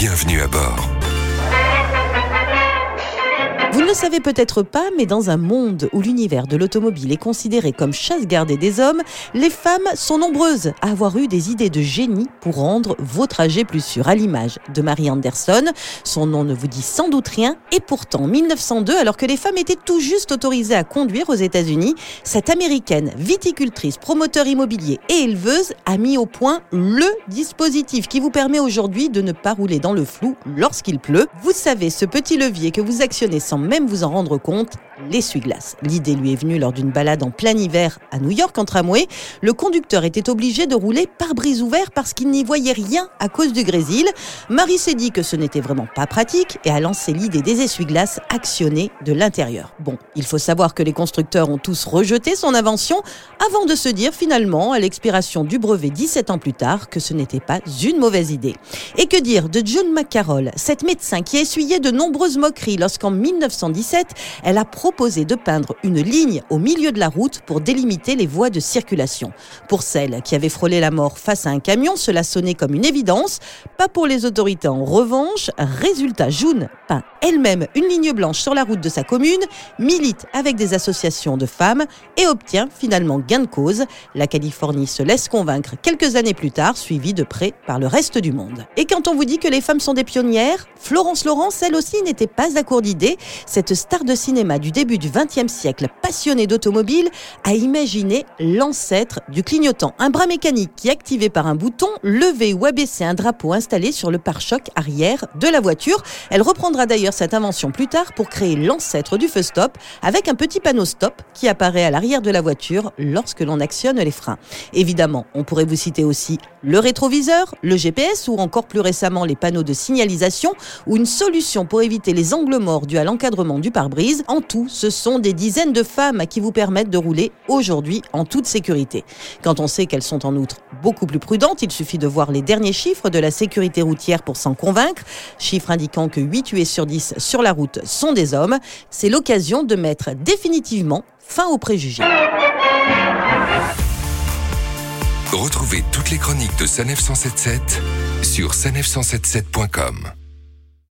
Bienvenue à bord. Vous le savez peut-être pas, mais dans un monde où l'univers de l'automobile est considéré comme chasse gardée des hommes, les femmes sont nombreuses à avoir eu des idées de génie pour rendre vos trajets plus sûrs. À l'image de Marie Anderson, son nom ne vous dit sans doute rien, et pourtant, en 1902, alors que les femmes étaient tout juste autorisées à conduire aux États-Unis, cette américaine viticultrice, promoteur immobilier et éleveuse a mis au point le dispositif qui vous permet aujourd'hui de ne pas rouler dans le flou lorsqu'il pleut. Vous savez, ce petit levier que vous actionnez sans même vous en rendre compte, l'essuie-glace. L'idée lui est venue lors d'une balade en plein hiver à New York en tramway. Le conducteur était obligé de rouler par brise ouvert parce qu'il n'y voyait rien à cause du grésil. Marie s'est dit que ce n'était vraiment pas pratique et a lancé l'idée des essuie-glaces actionnés de l'intérieur. Bon, il faut savoir que les constructeurs ont tous rejeté son invention avant de se dire finalement, à l'expiration du brevet 17 ans plus tard, que ce n'était pas une mauvaise idée. Et que dire de June McCarroll, cette médecin qui a essuyé de nombreuses moqueries lorsqu'en 1917, elle a proposé de peindre une ligne au milieu de la route pour délimiter les voies de circulation. Pour celle qui avait frôlé la mort face à un camion, cela sonnait comme une évidence. Pas pour les autorités en revanche. Résultat, June peint elle-même une ligne blanche sur la route de sa commune, milite avec des associations de femmes et obtient finalement gain de cause. La Californie se laisse convaincre quelques années plus tard, suivie de près par le reste du monde. Et quand on vous dit que les femmes sont des pionnières, Florence Laurence, elle aussi, n'était pas à court d'idées. Cette star de cinéma du début du XXe siècle, passionnée d'automobile, a imaginé l'ancêtre du clignotant. Un bras mécanique qui, activé par un bouton, levait ou abaissait un drapeau installé sur le pare-choc arrière de la voiture. Elle reprendra d'ailleurs cette invention plus tard pour créer l'ancêtre du feu stop avec un petit panneau stop qui apparaît à l'arrière de la voiture lorsque l'on actionne les freins. Évidemment, on pourrait vous citer aussi le rétroviseur, le GPS ou encore plus récemment les panneaux de signalisation ou une solution pour éviter les angles morts dus à l'encadrement du pare-brise. En tout, ce sont des dizaines de femmes qui vous permettent de rouler aujourd'hui en toute sécurité. Quand on sait qu'elles sont en outre beaucoup plus prudentes, il suffit de voir les derniers chiffres de la sécurité routière pour s'en convaincre, chiffres indiquant que 8 tués sur 10 sur la route sont des hommes, c'est l'occasion de mettre définitivement fin aux préjugés. Retrouvez toutes les chroniques de Sanef 177 sur sanef177.com.